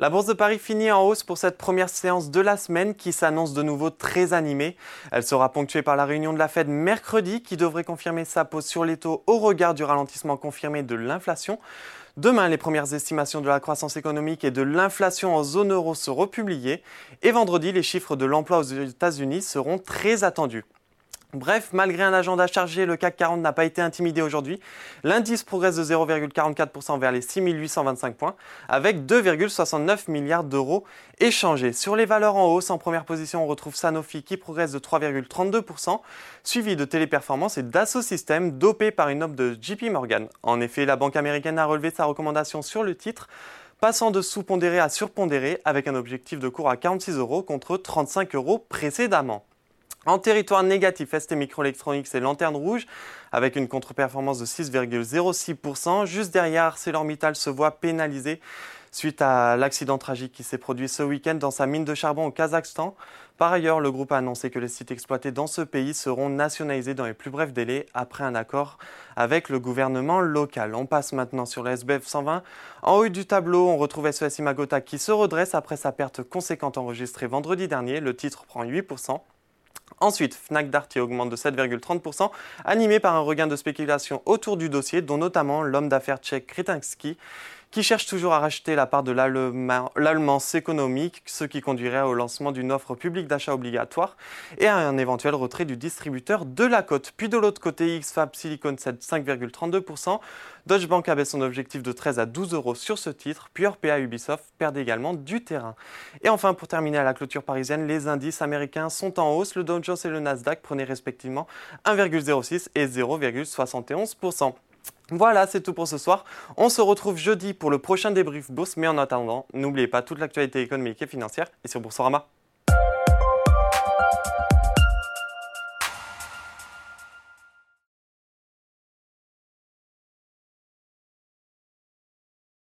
La bourse de Paris finit en hausse pour cette première séance de la semaine qui s'annonce de nouveau très animée. Elle sera ponctuée par la réunion de la Fed mercredi qui devrait confirmer sa pause sur les taux au regard du ralentissement confirmé de l'inflation. Demain, les premières estimations de la croissance économique et de l'inflation en zone euro seront publiées. Et vendredi, les chiffres de l'emploi aux États-Unis seront très attendus. Bref, malgré un agenda chargé, le CAC 40 n'a pas été intimidé aujourd'hui. L'indice progresse de 0,44% vers les 6825 points, avec 2,69 milliards d'euros échangés. Sur les valeurs en hausse, en première position, on retrouve Sanofi qui progresse de 3,32%, suivi de Téléperformance et d'Asso System, dopé par une offre de JP Morgan. En effet, la banque américaine a relevé sa recommandation sur le titre passant de sous-pondéré à surpondéré avec un objectif de cours à 46 euros contre 35 euros précédemment. En territoire négatif, ST Microelectronics et Lanterne Rouge, avec une contre-performance de 6,06%. Juste derrière, ArcelorMittal se voit pénalisé suite à l'accident tragique qui s'est produit ce week-end dans sa mine de charbon au Kazakhstan. Par ailleurs, le groupe a annoncé que les sites exploités dans ce pays seront nationalisés dans les plus brefs délais après un accord avec le gouvernement local. On passe maintenant sur le SBF 120. En haut du tableau, on retrouve SES Imagota qui se redresse après sa perte conséquente enregistrée vendredi dernier. Le titre prend 8%. Ensuite, Fnac Darty augmente de 7,30%, animé par un regain de spéculation autour du dossier, dont notamment l'homme d'affaires tchèque Kretinsky, qui cherche toujours à racheter la part de l'allemand économique, ce qui conduirait au lancement d'une offre publique d'achat obligatoire et à un éventuel retrait du distributeur de la cote. Puis de l'autre côté, XFAB Silicon cède 5,32%. Deutsche Bank abaisse son objectif de 13 à 12 euros sur ce titre, puis Orpea Ubisoft perdent également du terrain. Et enfin, pour terminer à la clôture parisienne, les indices américains sont en hausse. Le Dow Jones et le Nasdaq prenaient respectivement 1,06 et 0,71%. Voilà, c'est tout pour ce soir. On se retrouve jeudi pour le prochain débrief bourse, mais en attendant, n'oubliez pas toute l'actualité économique et financière et sur Boursorama.